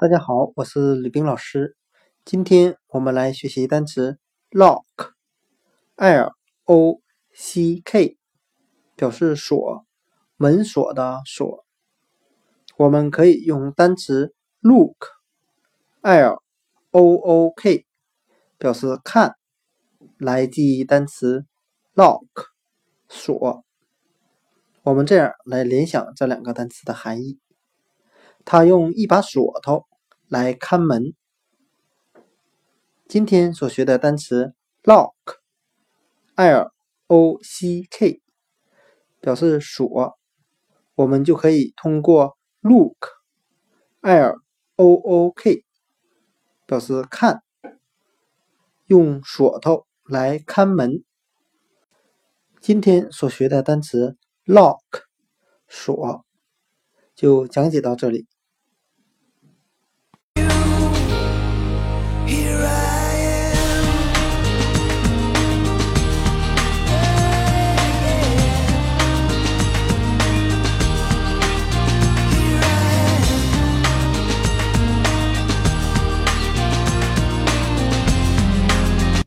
大家好，我是李冰老师。今天我们来学习单词 lock，l o c k，表示锁、门锁的锁。我们可以用单词 look，l o o k，表示看，来记忆单词 lock，锁。我们这样来联想这两个单词的含义。他用一把锁头来看门。今天所学的单词 lock，l o c k，表示锁，我们就可以通过 look，l o o k，表示看，用锁头来看门。今天所学的单词 lock，锁，就讲解到这里。